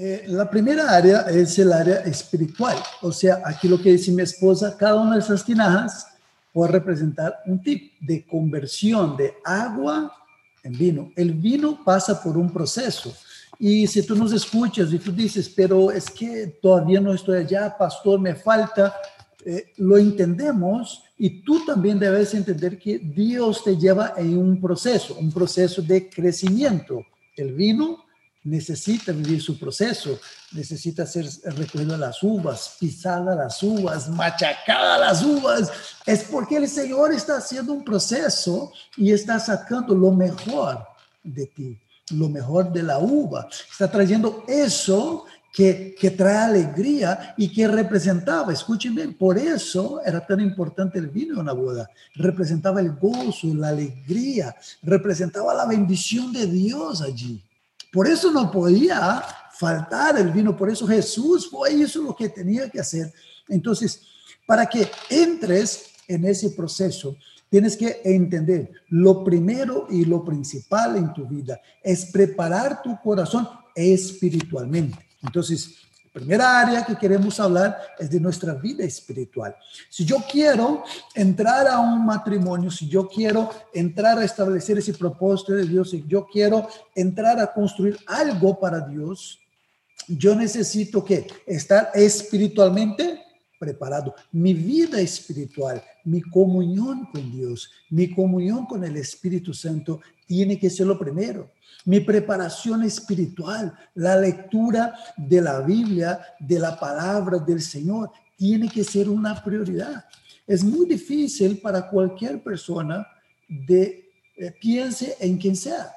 Eh, la primera área es el área espiritual. O sea, aquí lo que dice mi esposa, cada una de esas tinajas puede representar un tipo de conversión de agua en vino. El vino pasa por un proceso. Y si tú nos escuchas y tú dices, pero es que todavía no estoy allá, pastor, me falta, eh, lo entendemos y tú también debes entender que Dios te lleva en un proceso, un proceso de crecimiento. El vino necesita vivir su proceso, necesita ser recogido las uvas, pisada las uvas, machacada las uvas. Es porque el Señor está haciendo un proceso y está sacando lo mejor de ti, lo mejor de la uva. Está trayendo eso que, que, trae alegría y que representaba, escuchen bien, por eso era tan importante el vino en una boda. Representaba el gozo, la alegría, representaba la bendición de Dios allí. Por eso no podía faltar el vino, por eso Jesús fue eso lo que tenía que hacer. Entonces, para que entres en ese proceso, tienes que entender lo primero y lo principal en tu vida es preparar tu corazón espiritualmente. Entonces, primera área que queremos hablar es de nuestra vida espiritual. Si yo quiero entrar a un matrimonio, si yo quiero entrar a establecer ese propósito de Dios, si yo quiero entrar a construir algo para Dios, yo necesito que estar espiritualmente preparado. Mi vida espiritual, mi comunión con Dios, mi comunión con el Espíritu Santo tiene que ser lo primero mi preparación espiritual, la lectura de la Biblia, de la palabra del Señor, tiene que ser una prioridad. Es muy difícil para cualquier persona de eh, piense en quien sea,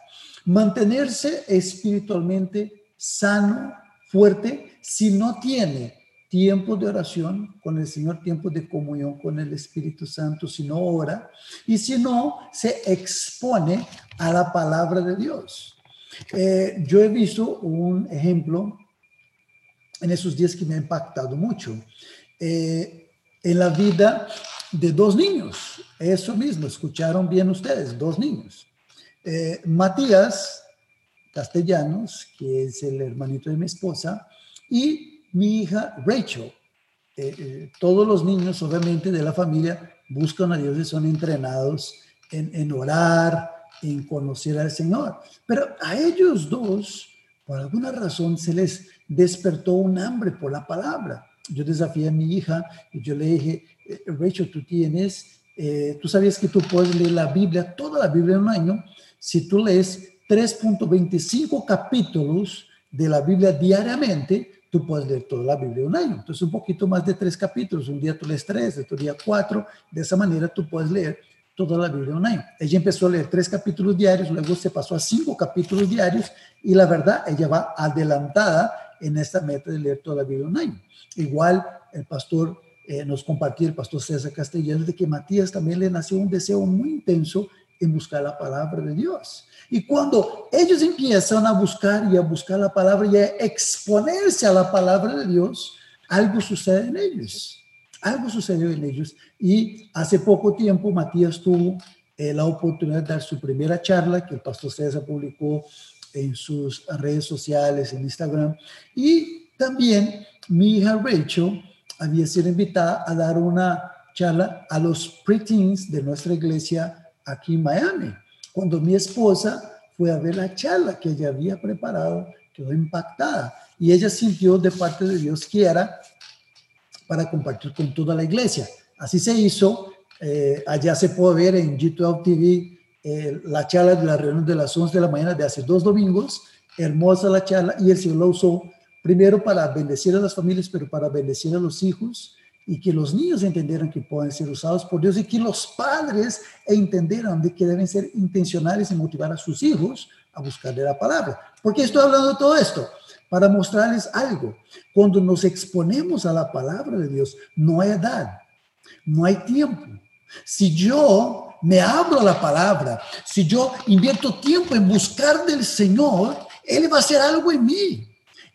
mantenerse espiritualmente sano, fuerte, si no tiene tiempo de oración con el Señor, tiempo de comunión con el Espíritu Santo, si no ora y si no se expone a la palabra de Dios. Eh, yo he visto un ejemplo en esos días que me ha impactado mucho. Eh, en la vida de dos niños, eso mismo, escucharon bien ustedes, dos niños. Eh, Matías Castellanos, que es el hermanito de mi esposa, y mi hija Rachel. todos los niños, obviamente, de la familia buscan a Dios y son entrenados en, orar, en conocer al Señor. Pero a ellos dos, por alguna razón, se les despertó un hambre por la palabra. Yo desafié a mi hija y yo le dije, eh, Rachel, tú tienes, eh, tú sabías que tú puedes leer la Biblia, toda la Biblia en un año, si tú lees 3.25 capítulos de la Biblia diariamente, tú puedes leer toda la Biblia un año. Entonces, un poquito más de tres capítulos. Un día tú lees tres, otro día cuatro. De esa manera tú puedes leer toda la Biblia un año. Ella empezó a leer tres capítulos diarios, luego se pasó a cinco capítulos diarios y la verdad, ella va adelantada en esta meta de leer toda la Biblia un año. Igual el pastor eh, nos compartió, el pastor César Castellanos, de que Matías también le nació un deseo muy intenso en buscar la palabra de Dios. Y cuando ellos empiezan a buscar y a buscar la palabra y a exponerse a la palabra de Dios, algo sucede en ellos algo sucedió en ellos y hace poco tiempo Matías tuvo eh, la oportunidad de dar su primera charla que el pastor César publicó en sus redes sociales, en Instagram. Y también mi hija Rachel había sido invitada a dar una charla a los preteens de nuestra iglesia aquí en Miami. Cuando mi esposa fue a ver la charla que ella había preparado, quedó impactada y ella sintió de parte de Dios que era para compartir con toda la iglesia. Así se hizo. Eh, allá se puede ver en G12 TV eh, la charla de la reunión de las 11 de la mañana de hace dos domingos. Hermosa la charla y el Señor la usó primero para bendecir a las familias, pero para bendecir a los hijos y que los niños entendieran que pueden ser usados por Dios y que los padres entendieran de que deben ser intencionales y motivar a sus hijos a buscar de la palabra. ¿Por qué estoy hablando de todo esto? para mostrarles algo. Cuando nos exponemos a la palabra de Dios, no hay edad, no hay tiempo. Si yo me abro a la palabra, si yo invierto tiempo en buscar del Señor, Él va a hacer algo en mí.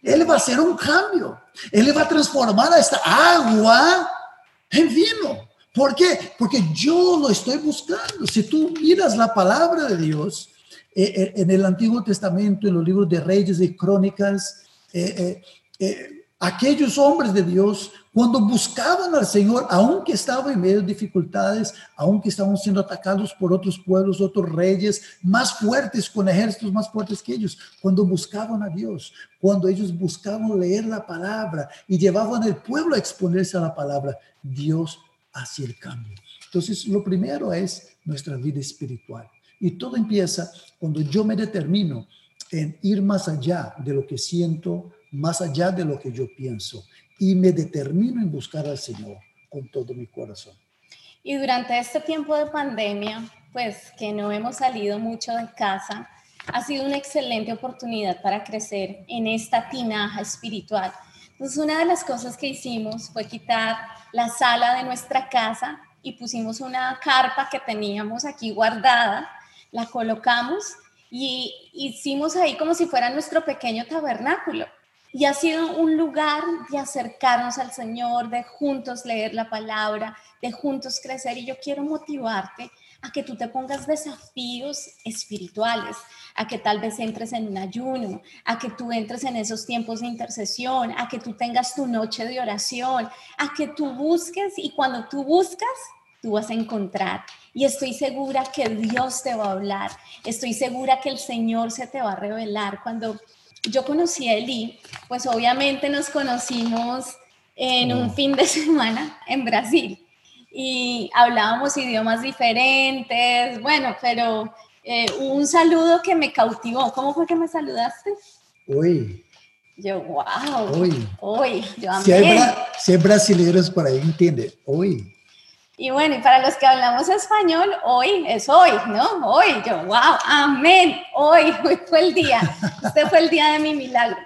Él va a hacer un cambio. Él va a transformar a esta agua en vino. ¿Por qué? Porque yo lo estoy buscando. Si tú miras la palabra de Dios eh, eh, en el Antiguo Testamento, en los libros de Reyes y Crónicas, eh, aquellos hombres de Dios, cuando buscaban al Señor, aunque estaban en medio de dificultades, aunque estaban siendo atacados por otros pueblos, otros reyes más fuertes, con ejércitos más fuertes que ellos, cuando buscaban a Dios, cuando ellos buscaban leer la palabra y llevaban al pueblo a exponerse a la palabra, Dios hacía el cambio. Entonces, lo primero es nuestra vida espiritual. Y todo empieza cuando yo me determino en ir más allá de lo que siento, más allá de lo que yo pienso y me determino en buscar al Señor con todo mi corazón. Y durante este tiempo de pandemia, pues que no hemos salido mucho de casa, ha sido una excelente oportunidad para crecer en esta tinaja espiritual. Entonces, una de las cosas que hicimos fue quitar la sala de nuestra casa y pusimos una carpa que teníamos aquí guardada, la colocamos y hicimos ahí como si fuera nuestro pequeño tabernáculo. Y ha sido un lugar de acercarnos al Señor, de juntos leer la palabra, de juntos crecer. Y yo quiero motivarte a que tú te pongas desafíos espirituales, a que tal vez entres en un ayuno, a que tú entres en esos tiempos de intercesión, a que tú tengas tu noche de oración, a que tú busques y cuando tú buscas, tú vas a encontrar. Y estoy segura que Dios te va a hablar, estoy segura que el Señor se te va a revelar cuando yo conocí a Eli, pues obviamente nos conocimos en un fin de semana en Brasil y hablábamos idiomas diferentes, bueno, pero eh, un saludo que me cautivó. ¿Cómo fue que me saludaste? Uy. Yo, wow. Uy. Uy, yo Si hay, si hay brasileños por ahí, entiende. Uy. Y bueno, y para los que hablamos español, hoy es hoy, ¿no? Hoy, yo, wow, amén, hoy, hoy fue el día, este fue el día de mi milagro.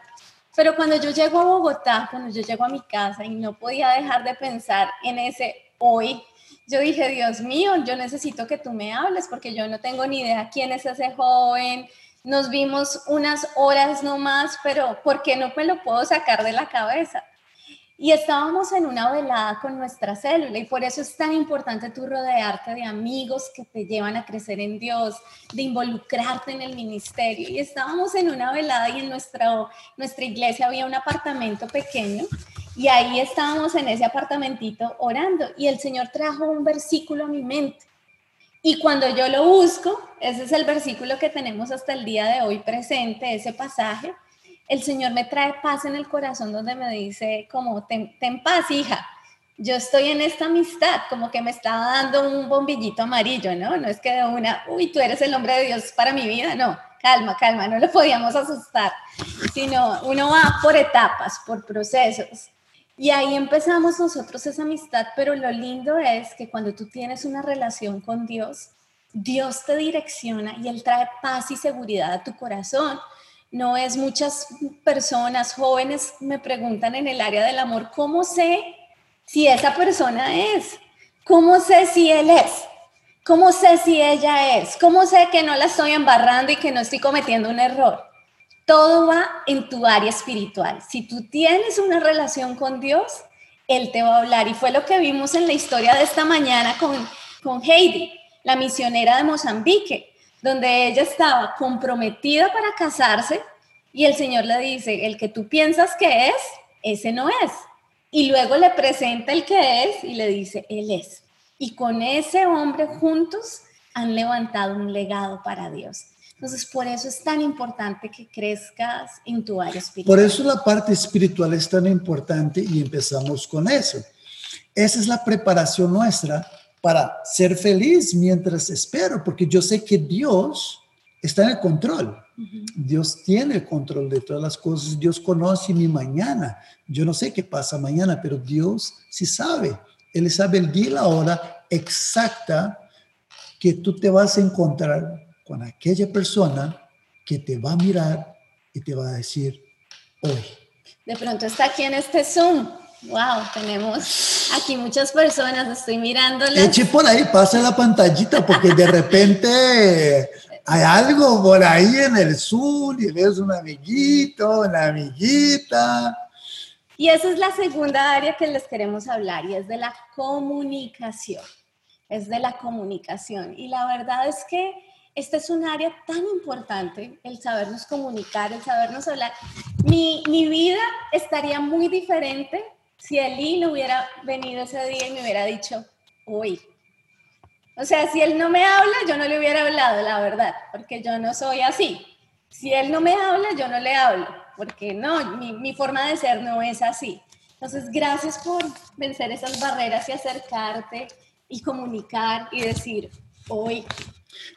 Pero cuando yo llego a Bogotá, cuando yo llego a mi casa y no podía dejar de pensar en ese hoy, yo dije, Dios mío, yo necesito que tú me hables porque yo no tengo ni idea quién es ese joven. Nos vimos unas horas nomás, pero ¿por qué no me lo puedo sacar de la cabeza? Y estábamos en una velada con nuestra célula y por eso es tan importante tú rodearte de amigos que te llevan a crecer en Dios, de involucrarte en el ministerio. Y estábamos en una velada y en nuestra, nuestra iglesia había un apartamento pequeño y ahí estábamos en ese apartamentito orando y el Señor trajo un versículo a mi mente. Y cuando yo lo busco, ese es el versículo que tenemos hasta el día de hoy presente, ese pasaje el Señor me trae paz en el corazón donde me dice como, ten, paz, hija, yo estoy en esta amistad, como que me está dando un bombillito amarillo, ¿no? No es que de una, uy, tú eres el hombre de Dios para mi vida, no, calma, calma, no lo podíamos asustar, sino uno va por etapas, por procesos. Y ahí empezamos nosotros esa amistad, pero lo lindo es que cuando tú tienes una relación con Dios, Dios te direcciona y Él trae paz y seguridad a tu corazón no es muchas personas jóvenes me preguntan en el área del amor, ¿cómo sé si esa persona es? ¿Cómo sé si él es? ¿Cómo sé si ella es? ¿Cómo sé que no la estoy embarrando y que no estoy cometiendo un error? Todo va en tu área espiritual. Si tú tienes una relación con Dios, Él te va a hablar. Y fue lo que vimos en la historia de esta mañana con, con Heidi, la misionera de Mozambique donde ella estaba comprometida para casarse y el Señor le dice, el que tú piensas que es, ese no es. Y luego le presenta el que es y le dice, él es. Y con ese hombre juntos han levantado un legado para Dios. Entonces, por eso es tan importante que crezcas en tu área espiritual. Por eso la parte espiritual es tan importante y empezamos con eso. Esa es la preparación nuestra para ser feliz mientras espero, porque yo sé que Dios está en el control. Dios tiene el control de todas las cosas. Dios conoce mi mañana. Yo no sé qué pasa mañana, pero Dios sí sabe. Él sabe el día y la hora exacta que tú te vas a encontrar con aquella persona que te va a mirar y te va a decir hoy. De pronto está aquí en este Zoom Wow, tenemos aquí muchas personas, estoy mirándolas. Eche por ahí, pasa la pantallita, porque de repente hay algo por ahí en el sur y ves un amiguito, una amiguita. Y esa es la segunda área que les queremos hablar y es de la comunicación. Es de la comunicación. Y la verdad es que este es un área tan importante, el sabernos comunicar, el sabernos hablar. Mi, mi vida estaría muy diferente si Eli no hubiera venido ese día y me hubiera dicho, uy. O sea, si él no me habla, yo no le hubiera hablado, la verdad, porque yo no soy así. Si él no me habla, yo no le hablo, porque no, mi, mi forma de ser no es así. Entonces, gracias por vencer esas barreras y acercarte y comunicar y decir, hoy.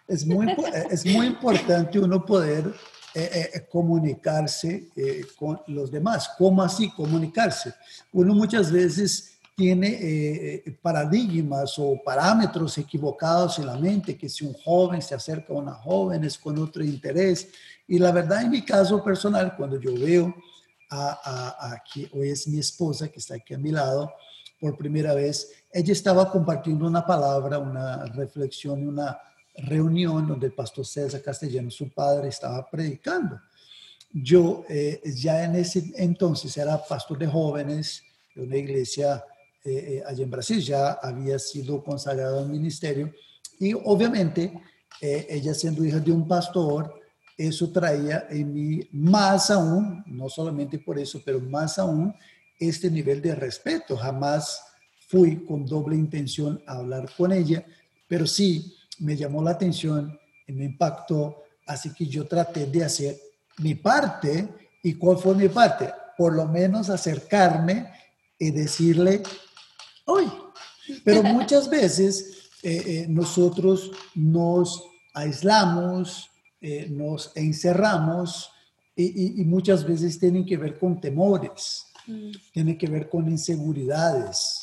Es muy, es muy importante uno poder eh, eh, comunicarse eh, con los demás. ¿Cómo así comunicarse? Uno muchas veces tiene paradigmas o parámetros equivocados en la mente, que si un joven se acerca a una joven es con otro interés. Y la verdad, en mi caso personal, cuando yo veo a, a, aquí, hoy es mi esposa que está aquí a mi lado, por primera vez, ella estaba compartiendo una palabra, una reflexión, una reunión donde el pastor César Castellano, su padre, estaba predicando. Yo eh, ya en ese entonces era pastor de jóvenes de una iglesia eh, eh, allá en Brasil, ya había sido consagrado al ministerio y obviamente ella siendo hija de un pastor, eso traía en mí más aún, no solamente por eso, pero más aún este nivel de respeto. Jamás fui con doble intención a hablar con ella, pero sí me llamó la atención y me impactó, así que yo traté de hacer mi parte. ¿Y cuál fue mi parte? Por lo menos acercarme y decirle, hoy. Pero muchas veces eh, eh, nosotros nos aislamos, eh, nos encerramos y, y, muchas veces tienen que ver con temores, mm. tienen que ver con inseguridades,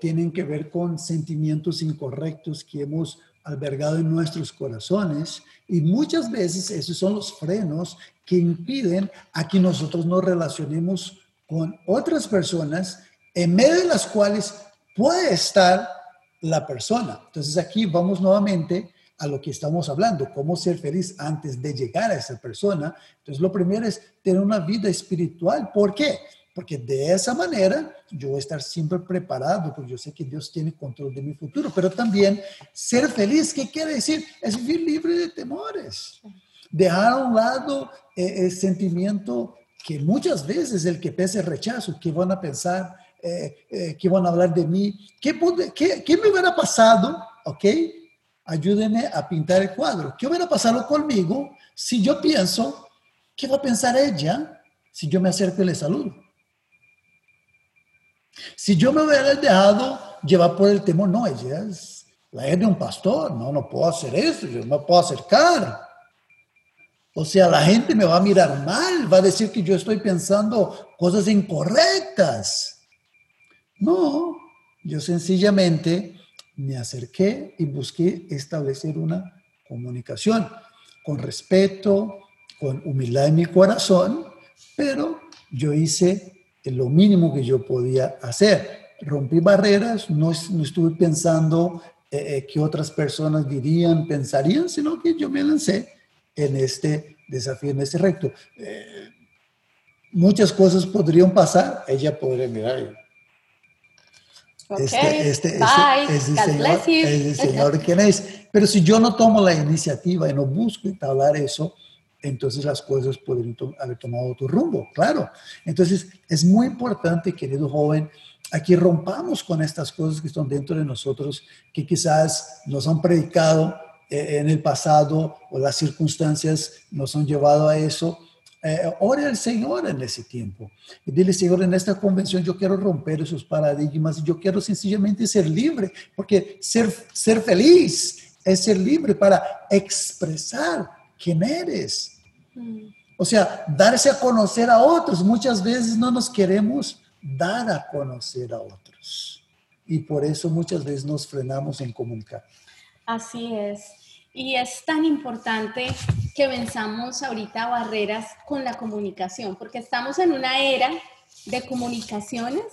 tienen que ver con sentimientos incorrectos que hemos albergado en nuestros corazones y muchas veces esos son los frenos que impiden a que nosotros nos relacionemos con otras personas en medio de las cuales puede estar la persona. Entonces aquí vamos nuevamente a lo que estamos hablando, cómo ser feliz antes de llegar a esa persona. Entonces lo primero es tener una vida espiritual. ¿Por qué? Porque de esa manera yo voy a estar siempre preparado, porque yo sé que Dios tiene control de mi futuro, pero también ser feliz, ¿qué quiere decir? Es vivir libre de temores, dejar a un lado eh, el sentimiento que muchas veces el que pese rechazo, ¿qué van a pensar? Eh, eh, ¿Qué van a hablar de mí? ¿Qué, qué, ¿Qué me hubiera pasado? ¿Ok? Ayúdenme a pintar el cuadro. ¿Qué hubiera pasado conmigo si yo pienso, ¿qué va a pensar ella si yo me acerco y le saludo? Si yo me hubiera dejado llevar por el temor, no, ella es la hija de un pastor, no, no puedo hacer eso, yo no puedo acercar. O sea, la gente me va a mirar mal, va a decir que yo estoy pensando cosas incorrectas. No, yo sencillamente me acerqué y busqué establecer una comunicación con respeto, con humildad en mi corazón, pero yo hice lo mínimo que yo podía hacer. Rompí barreras, no, no estuve pensando eh, eh, que otras personas dirían, pensarían, sino que yo me lancé en este desafío, en este reto. Eh, muchas cosas podrían pasar, ella podría mirar. Este, este, este, es el Señor, quién es. Pero si yo no tomo la iniciativa y no busco entablar eso, entonces las cosas podrían haber tomado otro rumbo, claro. Entonces es muy importante, querido joven, aquí rompamos con estas cosas que están dentro de nosotros, que quizás nos han predicado eh, en el pasado o las circunstancias nos han llevado a eso. Eh, ore al Señor en ese tiempo. Y dile, Señor, en esta convención yo quiero romper esos paradigmas, yo quiero sencillamente ser libre, porque ser, ser feliz es ser libre para expresar quién eres. Mm. O sea, darse a conocer a otros. Muchas veces no nos queremos dar a conocer a otros. Y por eso muchas veces nos frenamos en comunicar. Así es. Y es tan importante que venzamos ahorita barreras con la comunicación, porque estamos en una era de comunicaciones,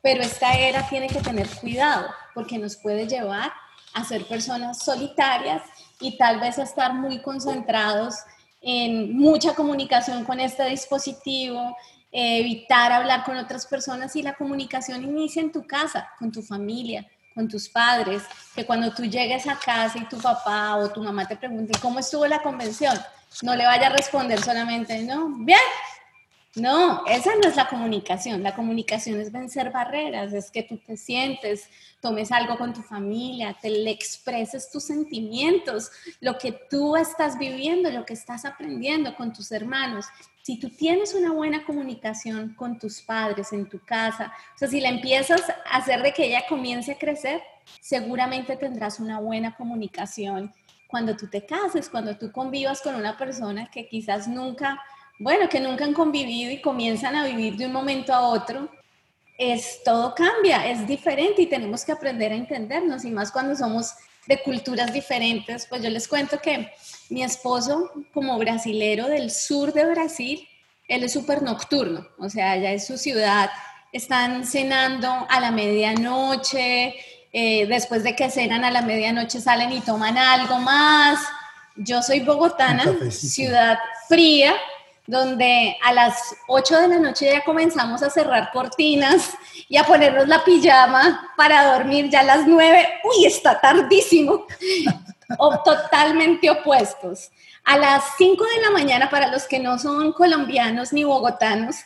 pero esta era tiene que tener cuidado, porque nos puede llevar a ser personas solitarias y tal vez estar muy concentrados en mucha comunicación con este dispositivo, evitar hablar con otras personas y la comunicación inicia en tu casa, con tu familia, con tus padres, que cuando tú llegues a casa y tu papá o tu mamá te pregunte cómo estuvo la convención, no le vaya a responder solamente, no, bien, no, esa no es la comunicación. La comunicación es vencer barreras, es que tú te sientes, tomes algo con tu familia, te le expreses tus sentimientos, lo que tú estás viviendo, lo que estás aprendiendo con tus hermanos. Si tú tienes una buena comunicación con tus padres en tu casa, o sea, si la empiezas a hacer de que ella comience a crecer, seguramente tendrás una buena comunicación cuando tú te cases, cuando tú convivas con una persona que quizás nunca bueno, que nunca han convivido y comienzan a vivir de un momento a otro, es todo cambia, es diferente y tenemos que aprender a entendernos y más cuando somos de culturas diferentes. Pues yo les cuento que mi esposo, como brasilero del sur de Brasil, él es súper nocturno, o sea, allá es su ciudad, están cenando a la medianoche, eh, después de que cenan a la medianoche salen y toman algo más. Yo soy bogotana, ciudad fría, donde a las 8 de la noche ya comenzamos a cerrar cortinas y a ponernos la pijama para dormir ya a las 9, uy, está tardísimo, o totalmente opuestos. A las 5 de la mañana, para los que no son colombianos ni bogotanos,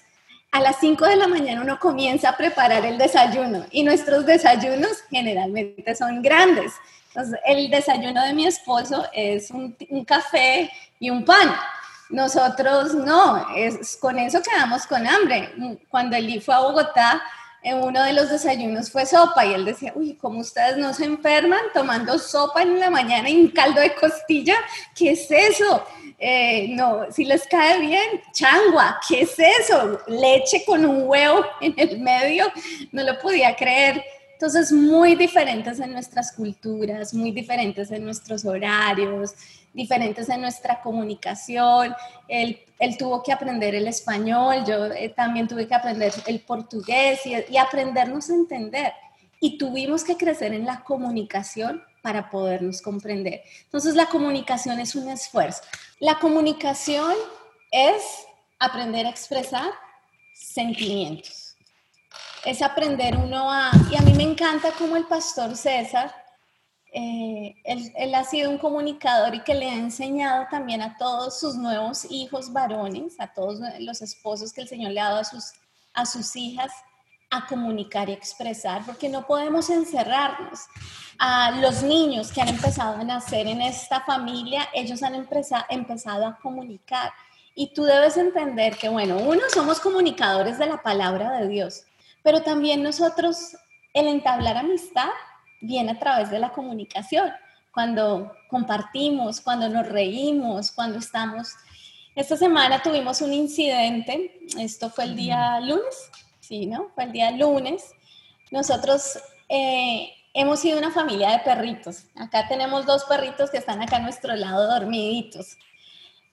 a las 5 de la mañana uno comienza a preparar el desayuno y nuestros desayunos generalmente son grandes. Entonces, el desayuno de mi esposo es un, un café y un pan nosotros no, es, con eso quedamos con hambre. Cuando él fue a Bogotá, en uno de los desayunos fue sopa y él decía, uy, ¿cómo ustedes no se enferman tomando sopa en la mañana y un caldo de costilla? ¿Qué es eso? Eh, no, si les cae bien, changua, ¿qué es eso? Leche con un huevo en el medio, no lo podía creer. Entonces, muy diferentes en nuestras culturas, muy diferentes en nuestros horarios, diferentes en nuestra comunicación. Él, él tuvo que aprender el español, yo eh, también tuve que aprender el portugués y, y aprendernos a entender. Y tuvimos que crecer en la comunicación para podernos comprender. Entonces, la comunicación es un esfuerzo. La comunicación es aprender a expresar sentimientos es aprender uno a, y a mí me encanta como el pastor César, eh, él, ha sido un comunicador y que le ha enseñado también a todos sus nuevos hijos varones, a todos los esposos que el Señor le ha dado a sus, a sus hijas, a comunicar y expresar, porque no podemos encerrarnos. A los niños que han empezado a nacer en esta familia, ellos han empezado, empezado a comunicar. Y tú debes entender que, bueno, uno, somos comunicadores de la palabra de Dios, pero también nosotros, el entablar amistad viene a través de la comunicación, cuando compartimos, cuando nos reímos, cuando estamos... Esta semana tuvimos un incidente, esto fue el día lunes, sí, ¿no? Fue el día lunes. Nosotros eh, hemos sido una familia de perritos. Acá tenemos dos perritos que están acá a nuestro lado dormiditos.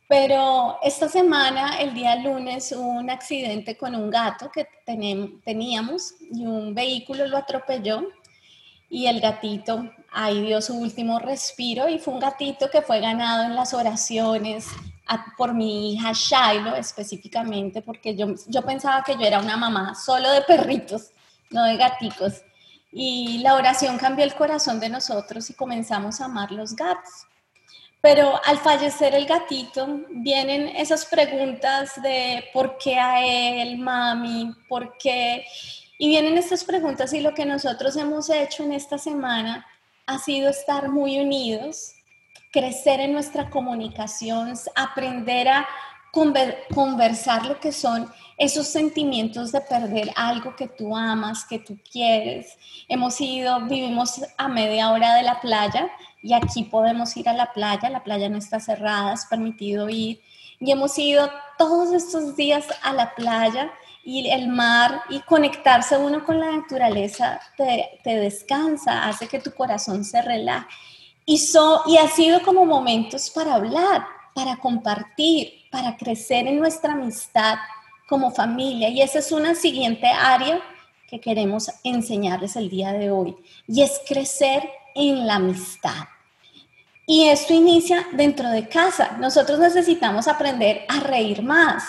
Pero esta semana, el día lunes, hubo un accidente con un gato que teníamos y un vehículo lo atropelló y el gatito ahí dio su último respiro y fue un gatito que fue ganado en las oraciones por mi hija Shiloh específicamente porque yo, yo pensaba que yo era una mamá solo de perritos, no de gaticos. Y la oración cambió el corazón de nosotros y comenzamos a amar los gatos. Pero al fallecer el gatito, vienen esas preguntas de por qué a él, mami, por qué. Y vienen estas preguntas y lo que nosotros hemos hecho en esta semana ha sido estar muy unidos, crecer en nuestra comunicación, aprender a conversar lo que son esos sentimientos de perder algo que tú amas, que tú quieres. Hemos ido, vivimos a media hora de la playa y aquí podemos ir a la playa, la playa no está cerrada, es permitido ir. Y hemos ido todos estos días a la playa y el mar y conectarse uno con la naturaleza te, te descansa, hace que tu corazón se relaje. Y, so, y ha sido como momentos para hablar, para compartir, para crecer en nuestra amistad como familia. Y esa es una siguiente área que queremos enseñarles el día de hoy. Y es crecer en la amistad. Y esto inicia dentro de casa. Nosotros necesitamos aprender a reír más,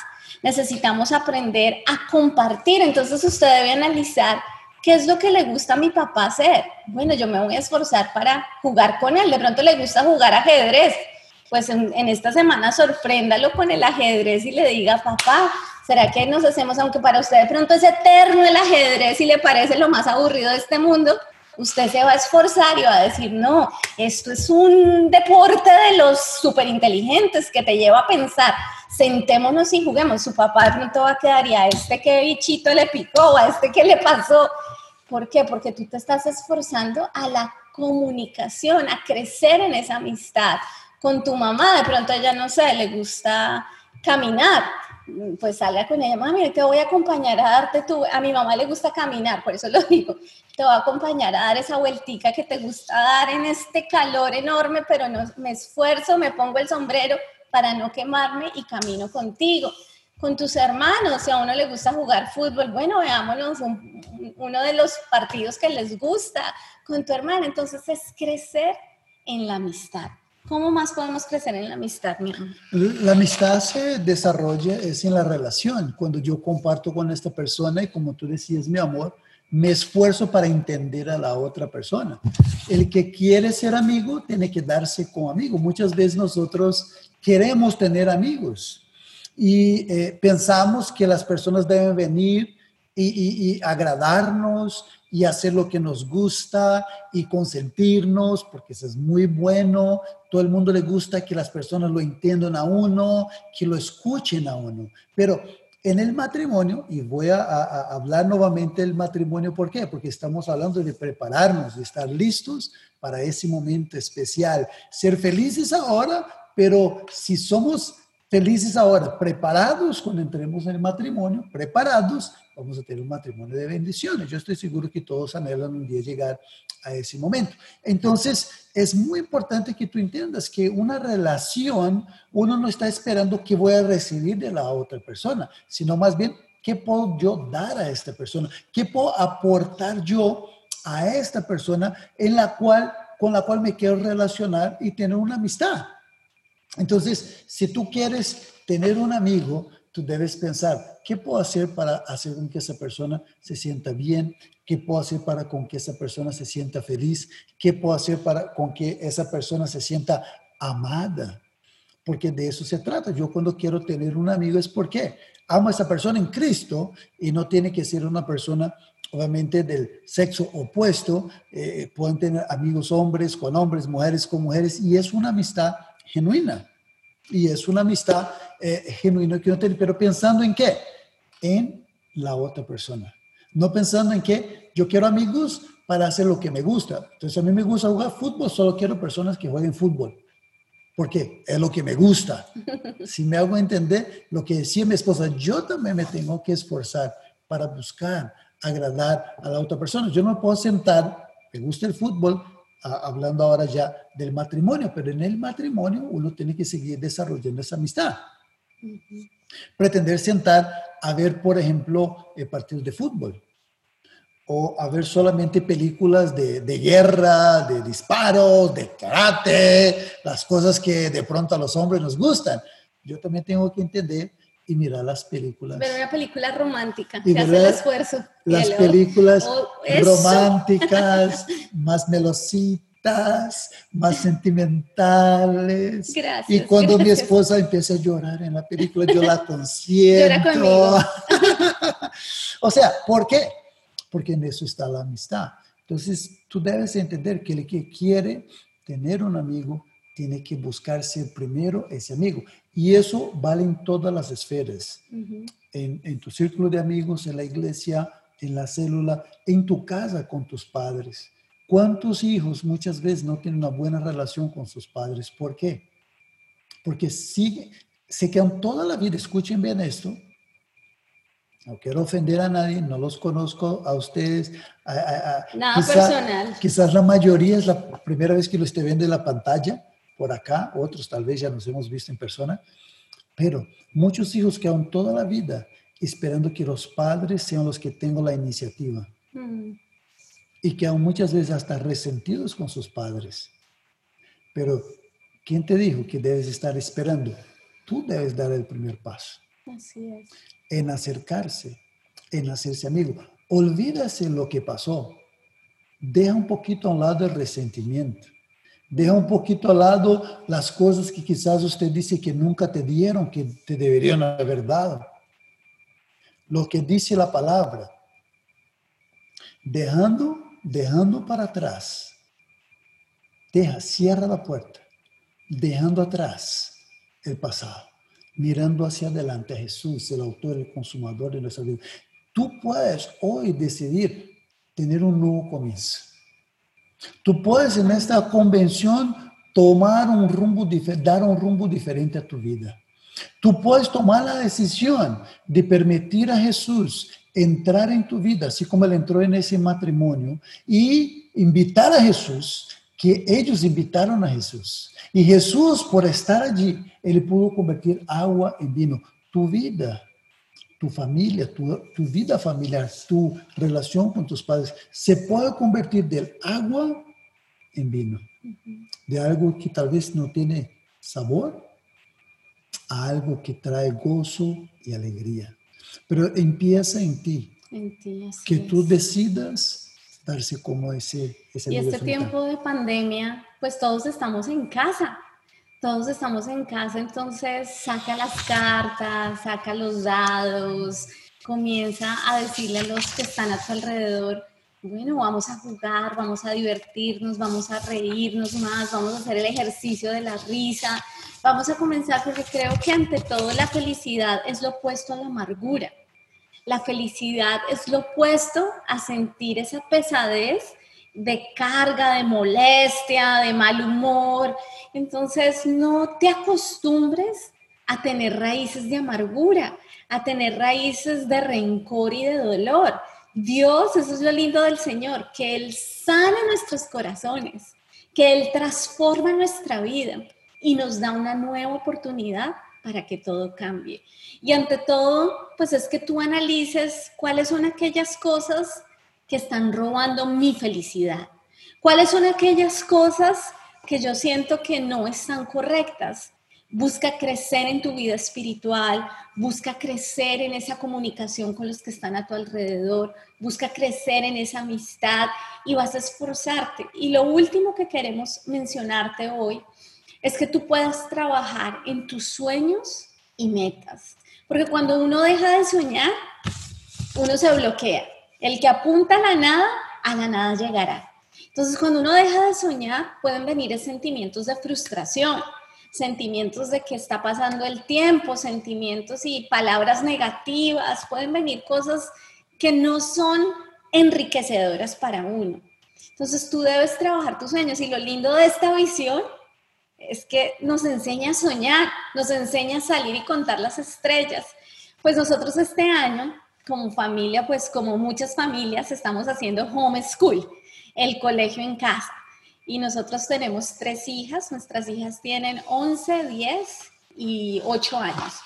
necesitamos aprender a compartir. Entonces usted debe analizar ¿qué es lo que le gusta a mi papá hacer? Bueno, yo me voy a esforzar para jugar con él. De pronto le gusta jugar ajedrez. Pues en, esta semana sorpréndalo con el ajedrez y le diga, papá, ¿será que nos hacemos, aunque para usted de pronto es eterno el ajedrez y le parece lo más aburrido de este mundo? usted se va a esforzar y va a decir, no, esto es un deporte de los súper inteligentes que te lleva a pensar, sentémonos y juguemos. Su papá de pronto va a quedar y a este que bichito le picó, a este que le pasó. ¿Por qué? Porque tú te estás esforzando a la comunicación, a crecer en esa amistad. Con tu mamá, de pronto ella, no sé, le gusta caminar pues salga con ella, mami, te voy a acompañar a darte tu, a mi mamá le gusta caminar, por eso lo digo, te voy a acompañar a dar esa vueltica que te gusta dar en este calor enorme, pero no, me esfuerzo, me pongo el sombrero para no quemarme y camino contigo. Con tus hermanos, si a uno le gusta jugar fútbol, bueno, veámonos uno de los partidos que les gusta con tu hermano, entonces es crecer en la amistad. ¿Cómo más podemos crecer en la amistad, Miriam? La amistad se desarrolla es en la relación. Cuando yo comparto con esta persona y como tú decías, mi amor, me esfuerzo para entender a la otra persona. El que quiere ser amigo tiene que darse como amigo. Muchas veces nosotros queremos tener amigos y eh, pensamos que las personas deben venir y, agradarnos y hacer lo que nos gusta y consentirnos, porque eso es muy bueno. Todo el mundo le gusta que las personas lo entiendan a uno, que lo escuchen a uno. Pero en el matrimonio, y voy a, hablar nuevamente del matrimonio, ¿por qué? Porque estamos hablando de prepararnos, de estar listos para ese momento especial. Ser felices ahora, pero si somos felices ahora, preparados cuando entremos en el matrimonio, preparados, vamos a tener un matrimonio de bendiciones. Yo estoy seguro que todos anhelan un día llegar a ese momento. Entonces, es muy importante que tú entiendas que una relación, uno no está esperando que voy a recibir de la otra persona, sino más bien, ¿qué puedo yo dar a esta persona? ¿Qué puedo aportar yo a esta persona en la cual, con la cual me quiero relacionar y tener una amistad? Entonces, si tú quieres tener un amigo, tú debes pensar, ¿qué puedo hacer para hacer con que esa persona se sienta bien? ¿Qué puedo hacer para con que esa persona se sienta feliz? ¿Qué puedo hacer para con que esa persona se sienta amada? Porque de eso se trata. Yo cuando quiero tener un amigo es porque amo a esa persona en Cristo y no tiene que ser una persona obviamente del sexo opuesto. Eh, pueden tener amigos hombres con hombres, mujeres con mujeres y es una amistad genuina. Y es una amistad eh, genuina que uno tiene, pero pensando en qué? En la otra persona. No pensando en que yo quiero amigos para hacer lo que me gusta. Entonces a mí me gusta jugar fútbol, solo quiero personas que jueguen fútbol. Porque es lo que me gusta. Si me hago entender lo que decía mi esposa, yo también me tengo que esforzar para buscar agradar a la otra persona. Yo no puedo sentar, me gusta el fútbol, hablando ahora ya del matrimonio, pero en el matrimonio uno tiene que seguir desarrollando esa amistad. Pretender sentar a ver, por ejemplo, eh, partidos de fútbol o a ver solamente películas de, de, guerra, de disparos, de karate, las cosas que de pronto a los hombres nos gustan. Yo también tengo que entender y mirar las películas. Ver una película romántica, y hace el esfuerzo. Las películas románticas, más melositas, más sentimentales. Gracias. Y cuando mi esposa empieza a llorar en la película, yo la consiento. Llora o sea, ¿por qué? Porque en eso está la amistad. Entonces, tú debes entender que el que quiere tener un amigo tiene que buscarse primero ese amigo. Y eso vale en todas las esferas, en, tu círculo de amigos, en la iglesia, en la célula, en tu casa con tus padres. ¿Cuántos hijos muchas veces no tienen una buena relación con sus padres? ¿Por qué? Porque sigue, se quedan toda la vida, escuchen bien esto, no quiero ofender a nadie, no los conozco a ustedes. Nada personal. Quizás la mayoría es la primera vez que lo esté viendo en la pantalla por acá, otros tal vez ya nos hemos visto en persona, pero muchos hijos que aún toda la vida esperando que los padres sean los que tengan la iniciativa mm. y que aún muchas veces hasta resentidos con sus padres. Pero, ¿quién te dijo que debes estar esperando? Tú debes dar el primer paso. Así es. En acercarse, en hacerse amigo. olvídase lo que pasó. Deja un poquito a un lado el resentimiento. Deja un poquito al lado las cosas que quizás usted dice que nunca te dieron, que te deberían haber dado. Lo que dice la palabra, dejando, dejando para atrás, deja, cierra la puerta, dejando atrás el pasado, mirando hacia adelante a Jesús, el autor y el consumador de nuestra vida. Tú puedes hoy decidir tener un nuevo comienzo. Tú puedes en esta convención tomar un rumbo, dar un rumbo diferente a tu vida. Tú puedes tomar la decisión de permitir a Jesús entrar en tu vida, así como él entró en ese matrimonio, y invitar a Jesús, que ellos invitaron a Jesús. Y Jesús, por estar allí, él pudo convertir agua en vino. Tu vida, tu familia, tu, vida familiar, tu relación con tus padres, se puede convertir del agua en vino, de algo que tal vez no tiene sabor a algo que trae gozo y alegría. Pero empieza en ti. En ti que tú decidas darse como ese... ese y este tiempo de pandemia, pues todos estamos en casa. Todos estamos en casa, entonces saca las cartas, saca los dados, comienza a decirle a los que están a tu alrededor, bueno, vamos a jugar, vamos a divertirnos, vamos a reírnos más, vamos a hacer el ejercicio de la risa, vamos a comenzar porque creo que ante todo la felicidad es lo opuesto a la amargura. La felicidad es lo opuesto a sentir esa pesadez de carga, de molestia, de mal humor. Entonces no te acostumbres a tener raíces de amargura, a tener raíces de rencor y de dolor Dios, eso es lo lindo del Señor, que Él sana nuestros corazones, que Él transforma nuestra vida y nos da una nueva oportunidad para que todo cambie. Y ante todo, pues es que tú analices cuáles son aquellas cosas que están robando mi felicidad, cuáles son aquellas cosas que yo siento que no están correctas. Busca crecer en tu vida espiritual, busca crecer en esa comunicación con los que están a tu alrededor, busca crecer en esa amistad y vas a esforzarte. Y lo último que queremos mencionarte hoy es que tú puedas trabajar en tus sueños y metas. Porque cuando uno deja de soñar, uno se bloquea. El que apunta a la nada, a la nada llegará. Entonces, cuando uno deja de soñar, pueden venir sentimientos de frustración, sentimientos de que está pasando el tiempo, sentimientos y palabras negativas, pueden venir cosas que no son enriquecedoras para uno. Entonces tú debes trabajar tus sueños y lo lindo de esta visión es que nos enseña a soñar, nos enseña a salir y contar las estrellas. Pues nosotros este año, como familia, pues como muchas familias, estamos haciendo homeschool, el colegio en casa. Y nosotros tenemos tres hijas, nuestras hijas tienen 11, 10 y 8 años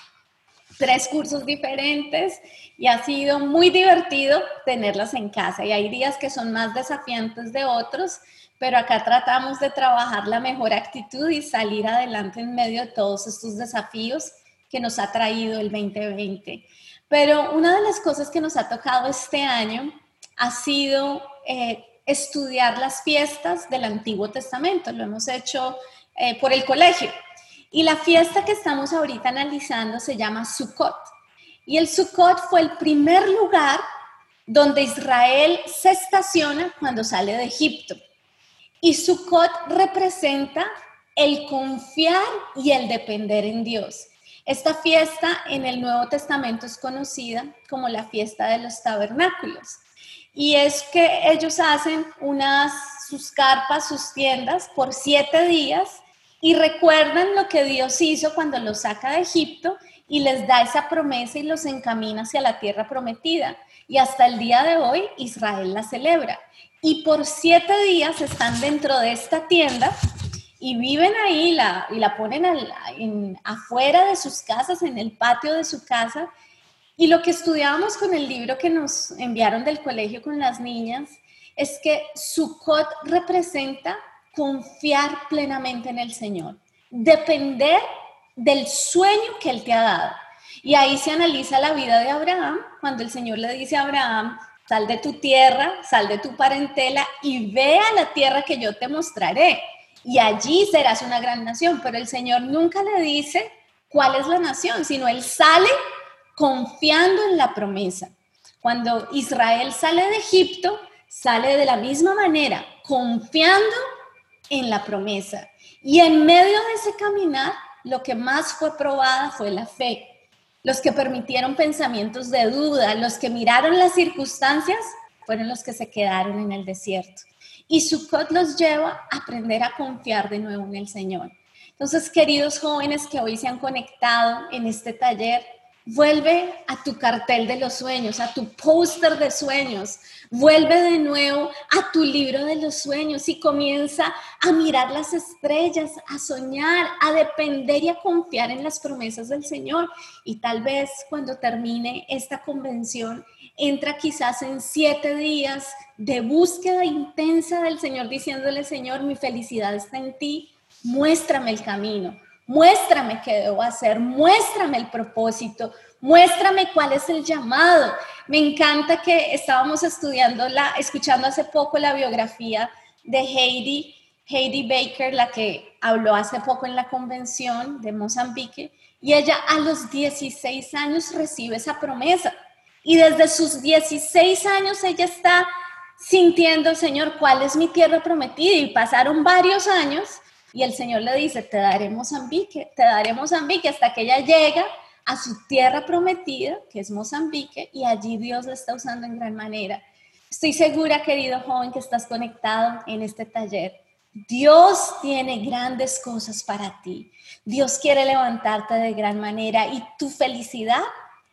tres cursos diferentes y ha sido muy divertido tenerlas en casa. Y hay días que son más desafiantes de otros, pero acá tratamos de trabajar la mejor actitud y salir adelante en medio de todos estos desafíos que nos ha traído el 2020. Pero una de las cosas que nos ha tocado este año ha sido eh, estudiar las fiestas del Antiguo Testamento. Lo hemos hecho eh, por el colegio. Y la fiesta que estamos ahorita analizando se llama Sukkot. Y el Sukkot fue el primer lugar donde Israel se estaciona cuando sale de Egipto. Y Sukkot representa el confiar y el depender en Dios. Esta fiesta en el Nuevo Testamento es conocida como la fiesta de los tabernáculos. Y es que ellos hacen unas, sus carpas, sus tiendas por siete días y recuerdan lo que Dios hizo cuando los saca de Egipto y les da esa promesa y los encamina hacia la tierra prometida. Y hasta el día de hoy Israel la celebra. Y por siete días están dentro de esta tienda y viven ahí la, y la ponen afuera de sus casas, en el patio de su casa. Y lo que estudiábamos con el libro que nos enviaron del colegio con las niñas es que Sukkot representa confiar plenamente en el Señor, depender del sueño que Él te ha dado. Y ahí se analiza la vida de Abraham, cuando el Señor le dice a Abraham, sal de tu tierra, sal de tu parentela y ve a la tierra que yo te mostraré. Y allí serás una gran nación. Pero el Señor nunca le dice cuál es la nación, sino Él sale confiando en la promesa. Cuando Israel sale de Egipto, sale de la misma manera, confiando en la promesa. Y en medio de ese caminar, lo que más fue probada fue la fe. Los que permitieron pensamientos de duda, los que miraron las circunstancias, fueron los que se quedaron en el desierto. Y Sukkot los lleva a aprender a confiar de nuevo en el Señor. Entonces, queridos jóvenes que hoy se han conectado en este taller, Vuelve a tu cartel de los sueños, a tu póster de sueños. Vuelve de nuevo a tu libro de los sueños y comienza a mirar las estrellas, a soñar, a depender y a confiar en las promesas del Señor. Y tal vez cuando termine esta convención, entra quizás en siete días de búsqueda intensa del Señor, diciéndole, Señor, mi felicidad está en ti, muéstrame el camino Muéstrame qué debo hacer, muéstrame el propósito, muéstrame cuál es el llamado. Me encanta que estábamos estudiando la, escuchando hace poco la biografía de Heidi, Heidi Baker, la que habló hace poco en la convención de Mozambique, y ella a los 16 años recibe esa promesa. Y desde sus 16 años ella está sintiendo, Señor, ¿cuál es mi tierra prometida? Y pasaron varios años y el Señor le dice, te daré Mozambique, te daré Mozambique hasta que ella llega a su tierra prometida, que es Mozambique, y allí Dios la está usando en gran manera. Estoy segura, querido joven, que estás conectado en este taller. Dios tiene grandes cosas para ti. Dios quiere levantarte de gran manera y tu felicidad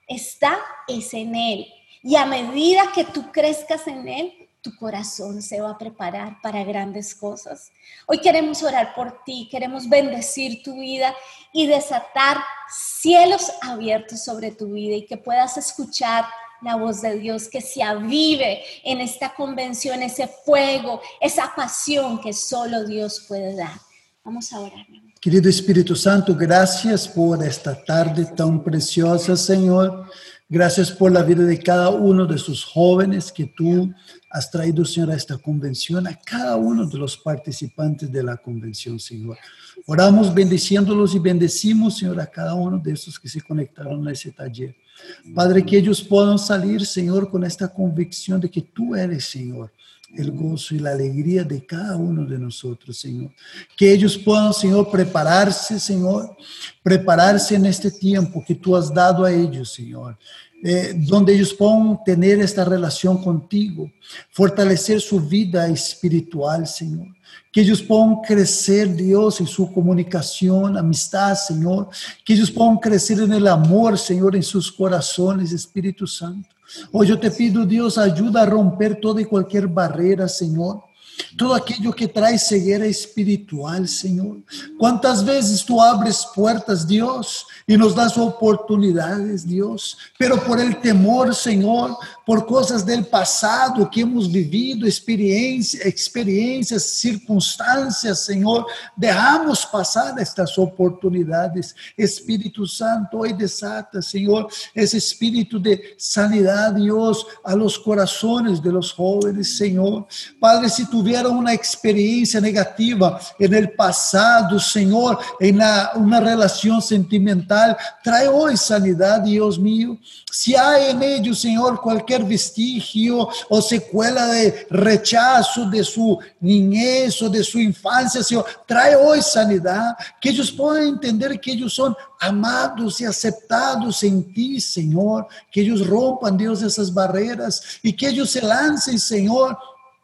está es en Él. Y a medida que tú crezcas en Él, tu corazón se va a preparar para grandes cosas. Hoy queremos orar por ti, queremos bendecir tu vida y desatar cielos abiertos sobre tu vida y que puedas escuchar la voz de Dios, que se avive en esta convención ese fuego, esa pasión que solo Dios puede dar. Vamos a orar. Querido Espíritu Santo, gracias por esta tarde tan preciosa, Señor. Gracias por la vida de cada uno de sus jóvenes que tú has traído, Señor, a esta convención, a cada uno de los participantes de la convención, Señor. Oramos bendiciéndolos y bendecimos, Señor, a cada uno de esos que se conectaron a ese taller. Padre, que ellos puedan salir, Señor, con esta convicción de que tú eres, Señor, el gozo y la alegría de cada uno de nosotros, Señor. Que ellos puedan, Señor, prepararse, Señor, prepararse en este tiempo que tú has dado a ellos, Señor. Eh, donde ellos puedan tener esta relación contigo, fortalecer su vida espiritual, Señor. Que ellos puedan crecer, Dios, en su comunicación, amistad, Señor. Que ellos puedan crecer en el amor, Señor, en sus corazones, Espíritu Santo. Hoy yo te pido, Dios, ayuda a romper toda y cualquier barrera, Señor. Todo aquello que trae ceguera espiritual, Señor. ¿Cuántas veces tú abres puertas, Dios, y nos das oportunidades, Dios? Pero por el temor, Señor, por cosas del pasado que hemos vivido, experiencias, experiencias, circunstancias, Señor, dejamos pasar estas oportunidades. Espíritu Santo, hoy desata, Señor, ese espíritu de sanidad, Dios, a los corazones de los jóvenes, Señor. Padre, si tuvieron una experiencia negativa en el pasado, Señor, en una relación sentimental, trae hoy sanidad, Dios mío. Si hay en ellos, Señor, cualquier vestigio o secuela de rechazo de su niñez o de su infancia, Señor, trae hoy sanidad, que ellos puedan entender que ellos son amados y aceptados en ti, Señor, que ellos rompan, Dios, esas barreras y que ellos se lancen, Señor,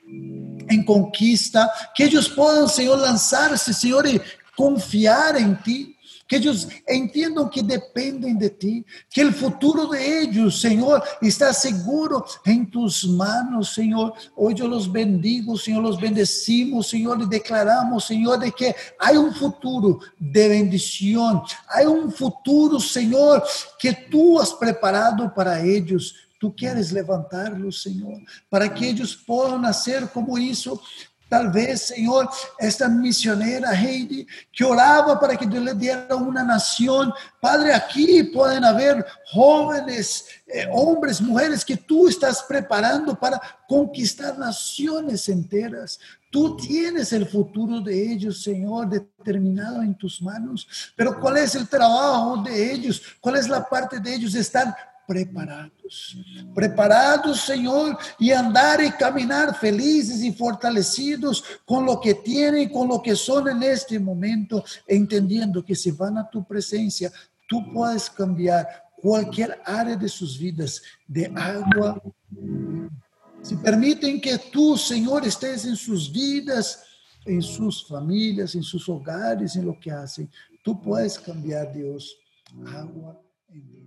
en conquista, que ellos puedan, Señor, lanzarse, Señor, y confiar en ti que ellos entiendan que dependen de ti, que el futuro de ellos, Señor, está seguro en tus manos, Señor. Hoy yo los bendigo, Señor, los bendecimos, Señor, y declaramos, Señor, de que hay un futuro de bendición, hay un futuro, Señor, que tú has preparado para ellos. Tú quieres levantarlos, Señor, para que ellos puedan hacer como hizo Tal vez, Señor, esta misionera Heidi que oraba para que Dios le diera una nación. Padre, aquí pueden haber jóvenes, eh, hombres, mujeres que tú estás preparando para conquistar naciones enteras. Tú tienes el futuro de ellos, Señor, determinado en tus manos. Pero ¿cuál es el trabajo de ellos? ¿Cuál es la parte de ellos? Estar preparados, preparados, Señor, y andar y caminar felices y fortalecidos con lo que tienen, con lo que son en este momento, entendiendo que si van a tu presencia, tú puedes cambiar cualquier área de sus vidas, de agua. Si permiten que tú, Señor, estés en sus vidas, en sus familias, en sus hogares, en lo que hacen, tú puedes cambiar, Dios, agua en vida.